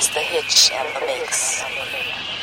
Mr. Hitch and the mix.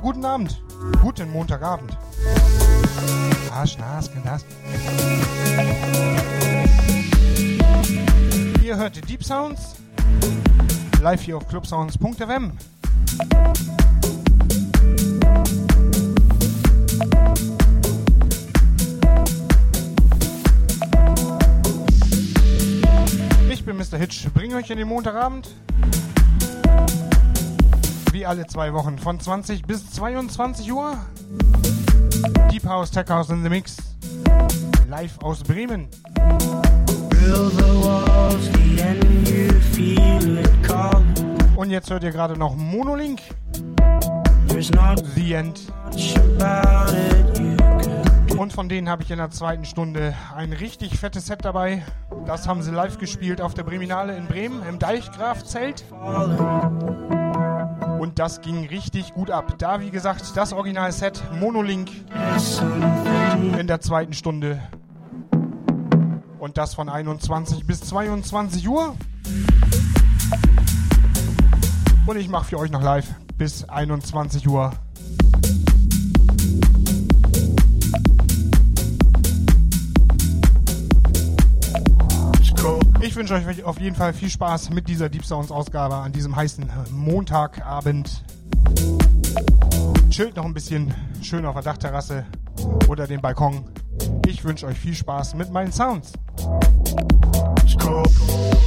Guten Abend. Guten Montagabend. Arsch, Nas, Gnas. Ihr hört Deep Sounds. Live hier auf clubsounds.fm. Ich bin Mr. Hitch, bringe euch in den Montagabend alle zwei Wochen von 20 bis 22 Uhr. Deep House, Tech House in the Mix. Live aus Bremen. Und jetzt hört ihr gerade noch Monolink. The End. Und von denen habe ich in der zweiten Stunde ein richtig fettes Set dabei. Das haben sie live gespielt auf der Breminale in Bremen im Deichgraf-Zelt. Und das ging richtig gut ab. Da, wie gesagt, das Original-Set Monolink in der zweiten Stunde. Und das von 21 bis 22 Uhr. Und ich mache für euch noch live bis 21 Uhr. Ich wünsche euch auf jeden Fall viel Spaß mit dieser Deep Sounds Ausgabe an diesem heißen Montagabend. Chillt noch ein bisschen schön auf der Dachterrasse oder dem Balkon. Ich wünsche euch viel Spaß mit meinen Sounds. Let's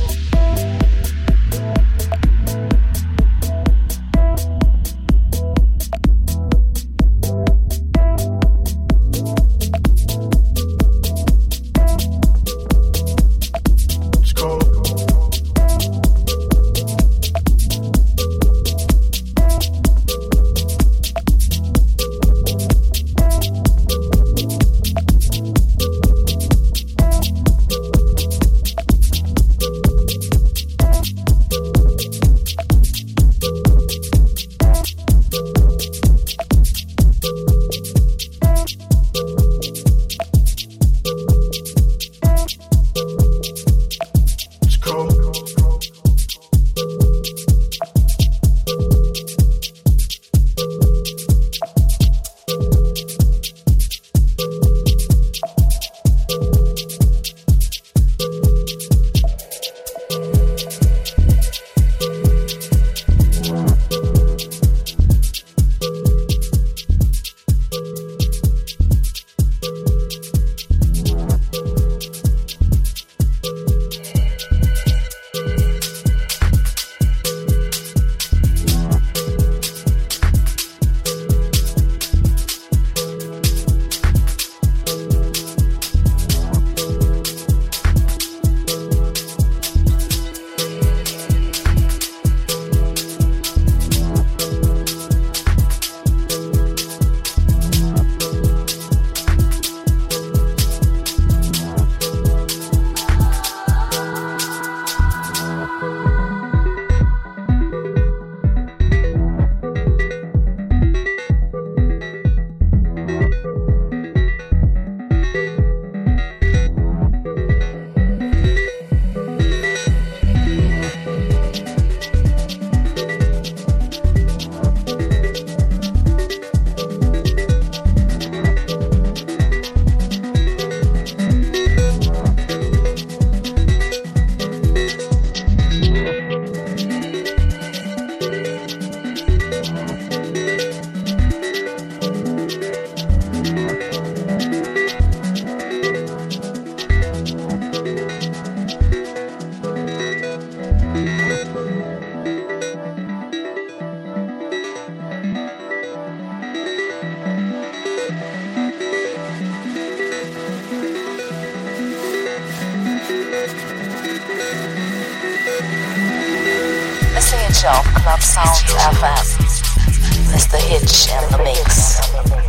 Shelf Club Sounds FM. Mr. Hitch and the Mix.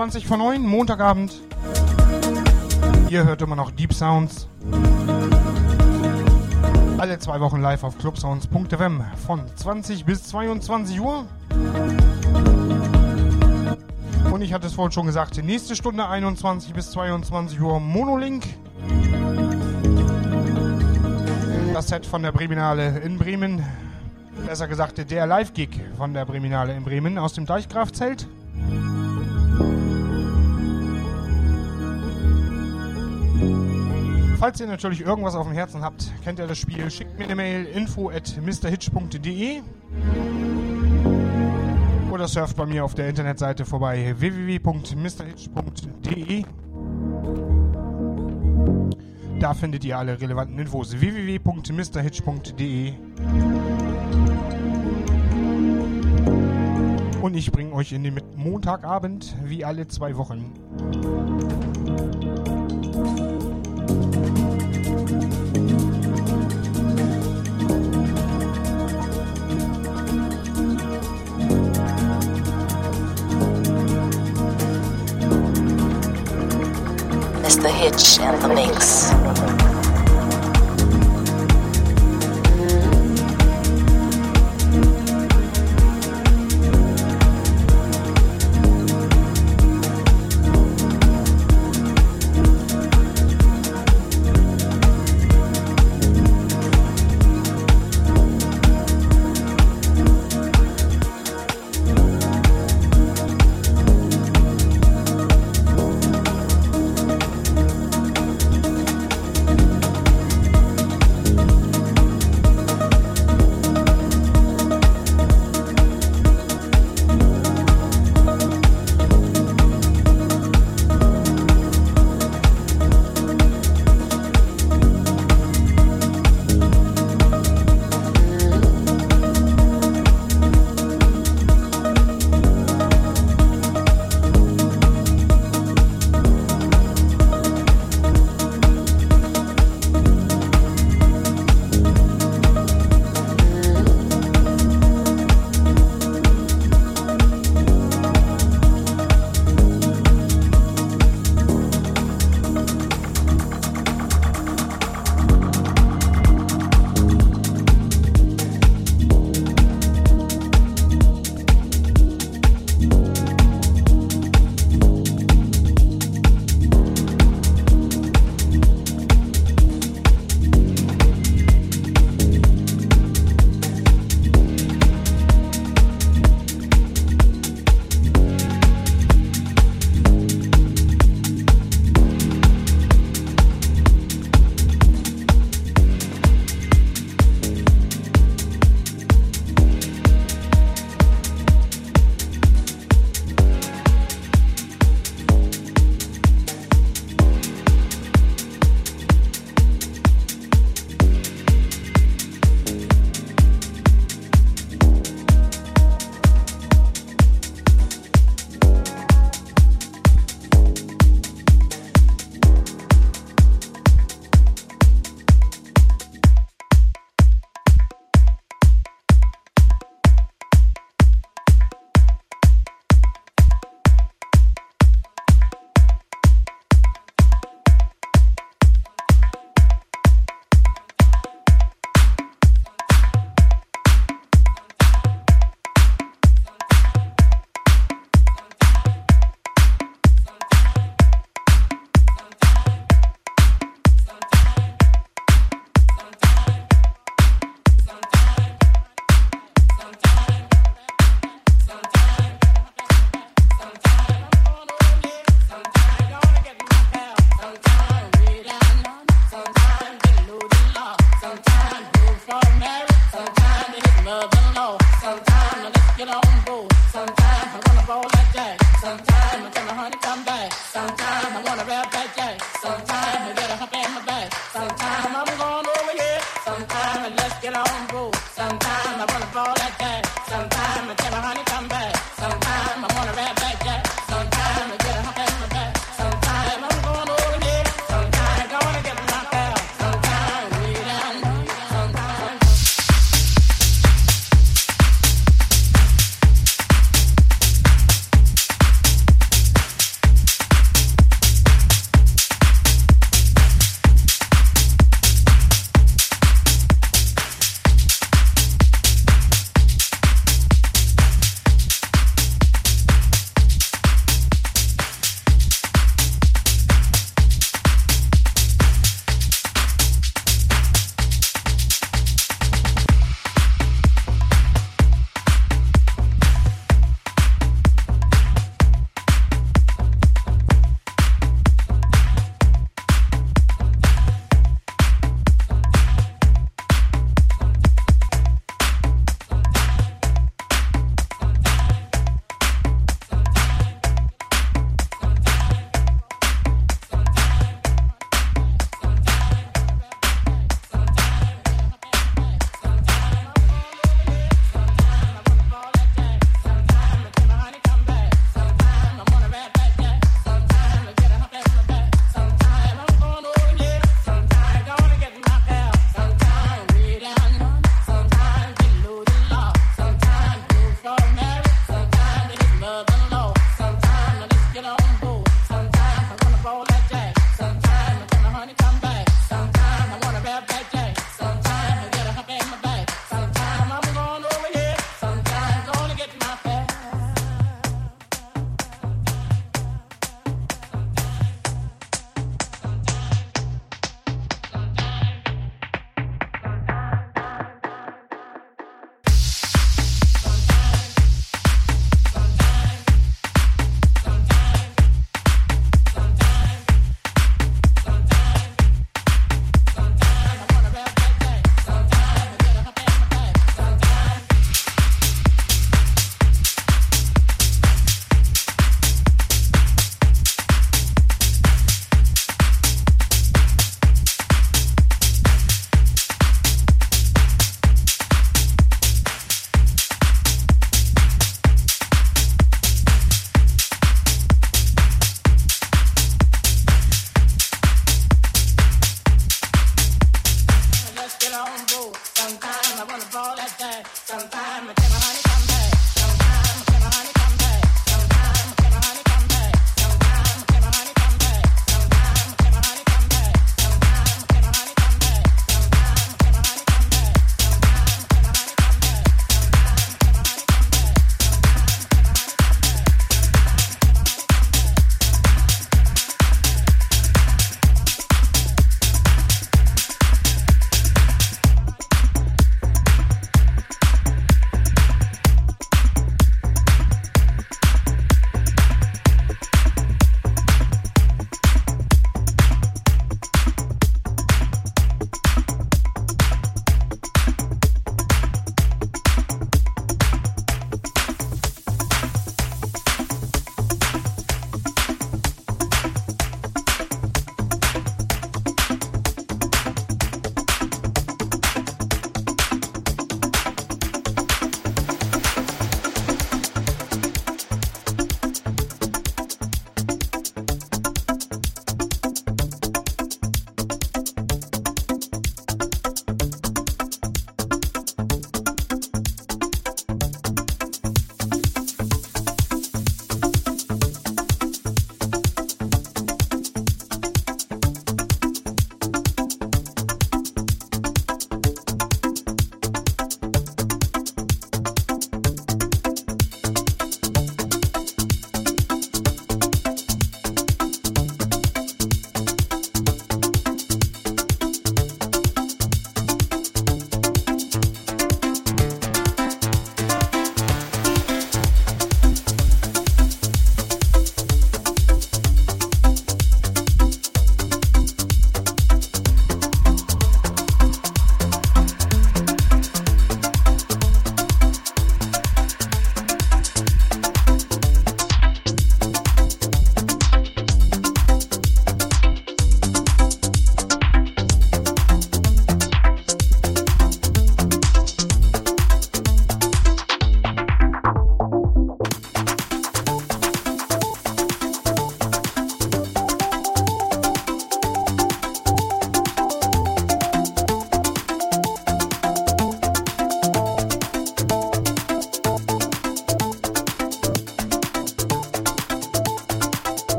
20 von 9, Montagabend. Ihr hört immer noch Deep Sounds. Alle zwei Wochen live auf clubsounds.fm von 20 bis 22 Uhr. Und ich hatte es vorhin schon gesagt, nächste Stunde 21 bis 22 Uhr Monolink. Das Set von der Breminale in Bremen. Besser gesagt, der Live-Gig von der Breminale in Bremen aus dem Deichgrafzelt. Falls ihr natürlich irgendwas auf dem Herzen habt, kennt ihr das Spiel, schickt mir eine Mail info at mrhitch.de oder surft bei mir auf der Internetseite vorbei www.mrhitch.de. Da findet ihr alle relevanten Infos www.mrhitch.de. Und ich bringe euch in den Montagabend wie alle zwei Wochen. And the Mix.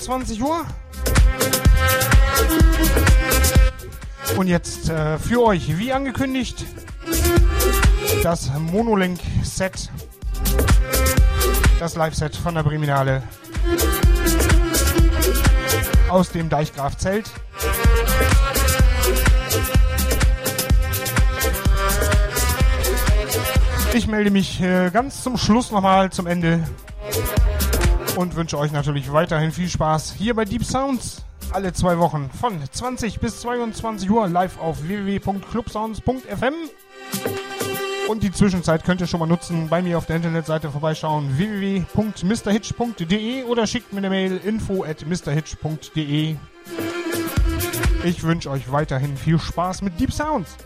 Kurz nach 21 Uhr. Und jetzt äh, für euch, wie angekündigt, das Monolink-Set. Das Live-Set von der Breminale aus dem Deichgraf-Zelt. Ich melde mich äh, ganz zum Schluss nochmal zum Ende und wünsche euch natürlich weiterhin viel Spaß hier bei Deep Sounds. Alle zwei Wochen von 20 bis 22 Uhr live auf www.clubsounds.fm. Und die Zwischenzeit könnt ihr schon mal nutzen, bei mir auf der Internetseite vorbeischauen www.mrhitch.de oder schickt mir eine Mail info at mrhitch.de. Ich wünsche euch weiterhin viel Spaß mit Deep Sounds.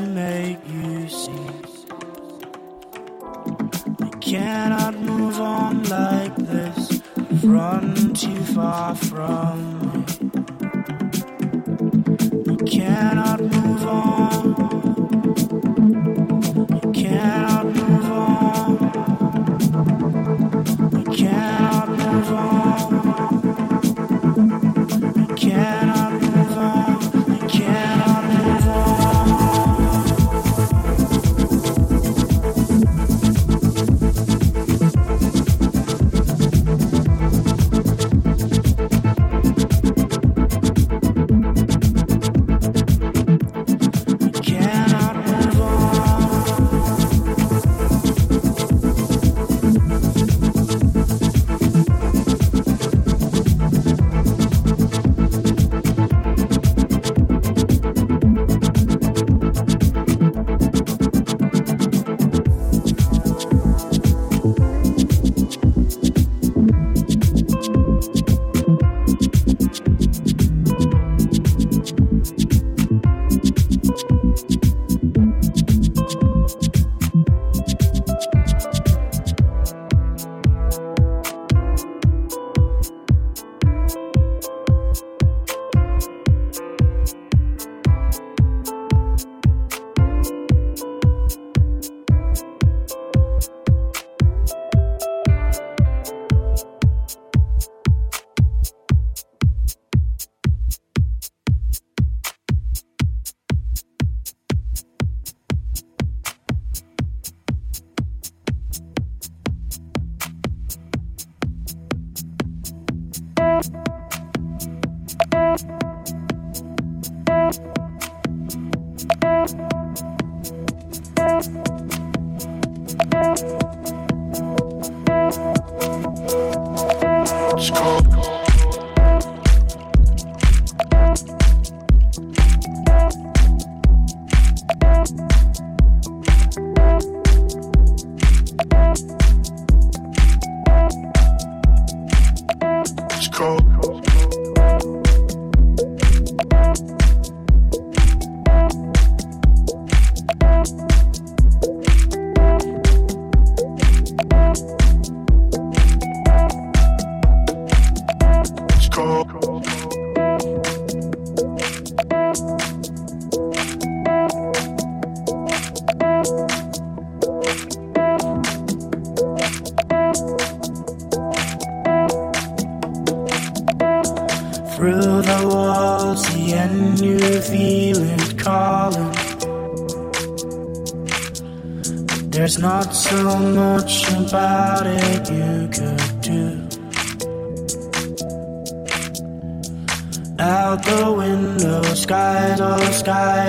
make you. I cannot move on like this. Run too far from me. I cannot move on.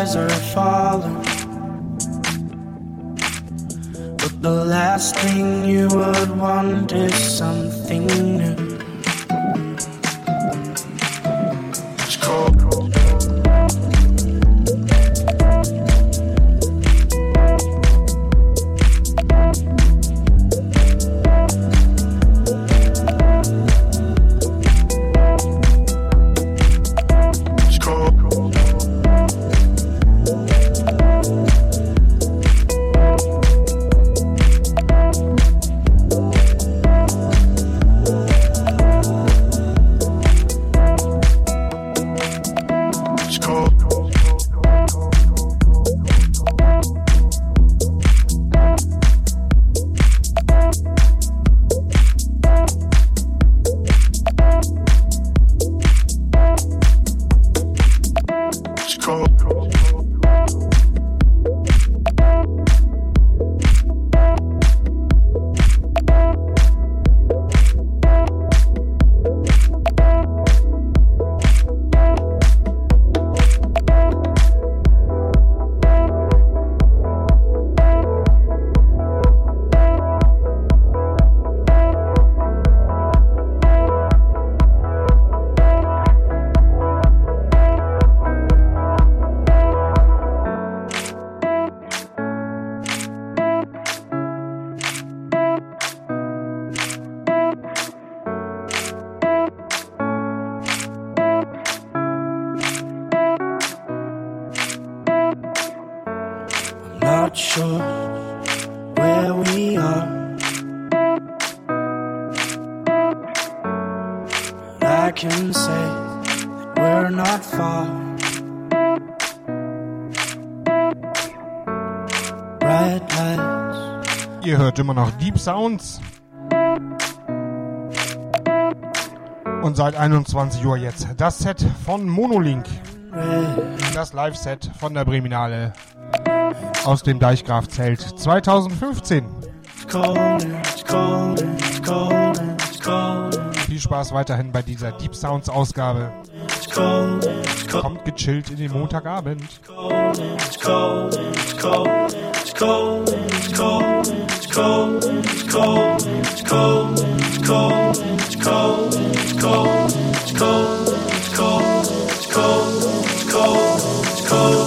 eyes are far hört immer noch Deep Sounds. Und seit 21 Uhr jetzt das Set von Monolink. Das Live-Set von der Breminale aus dem Deichgraf-Zelt 2015. it's cold, and it's cold, and it's cold, and it's cold, and Viel Spaß weiterhin bei dieser Deep Sounds Ausgabe. Kommt gechillt in den Montagabend. Cold it's cold it's cold it's cold it's cold it's cold it's cold it's cold it's cold it's cold it's cold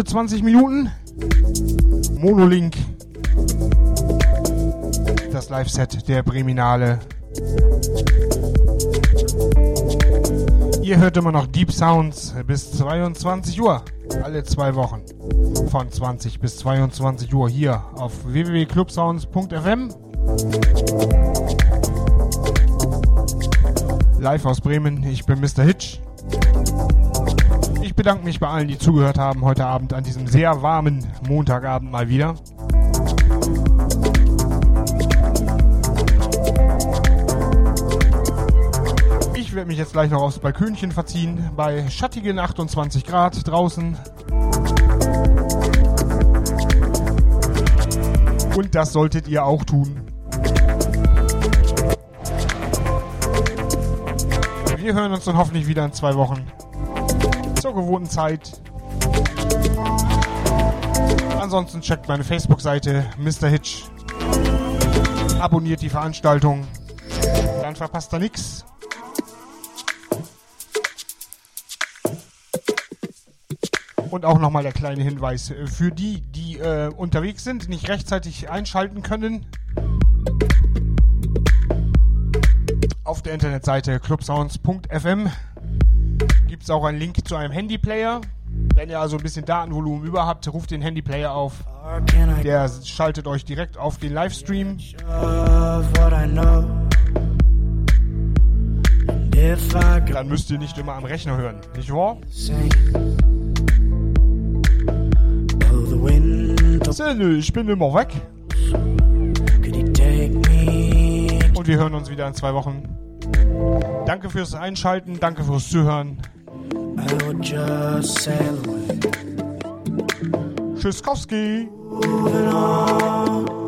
gute 20 Minuten. Monolink. Das Live-Set der Breminale. Ihr hört immer noch Deep Sounds bis 22 Uhr. Alle zwei Wochen. Von 20 bis 22 Uhr hier auf www.clubsounds.fm. Live aus Bremen. Ich bin Mr. Hitch. Ich bedanke mich bei allen, die zugehört haben heute Abend an diesem sehr warmen Montagabend mal wieder. Ich werde mich jetzt gleich noch aufs Balkönchen verziehen, bei schattigen 28 Grad draußen. Und das solltet ihr auch tun. Wir hören uns dann hoffentlich wieder in zwei Wochen. Zur gewohnten Zeit. Ansonsten checkt meine Facebook-Seite Mr. Hitch. Abonniert die Veranstaltung. Dann verpasst ihr nichts. Und auch nochmal der kleine Hinweis für die, die äh, unterwegs sind, nicht rechtzeitig einschalten können. Auf der Internetseite clubsounds.fm gibt es auch einen Link zu einem Handyplayer. Wenn ihr also ein bisschen Datenvolumen über habt, ruft den Handyplayer auf. Der schaltet euch direkt auf den Livestream. Dann müsst ihr nicht immer am Rechner hören, nicht wahr? Nö, ich bin immer weg. Und wir hören uns wieder in zwei Wochen. Danke fürs Einschalten, danke fürs Zuhören. I'll just sail away. Trzaskowski. Moving on.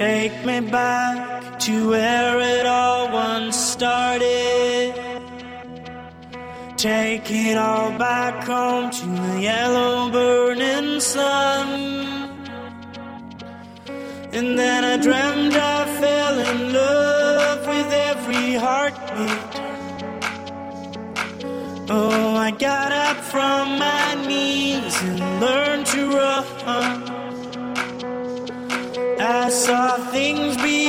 Take me back to where it all once started. Take it all back home to the yellow burning sun. And then I dreamed I fell in love with every heartbeat. Oh, I got up from my knees and learned to run. Saw things be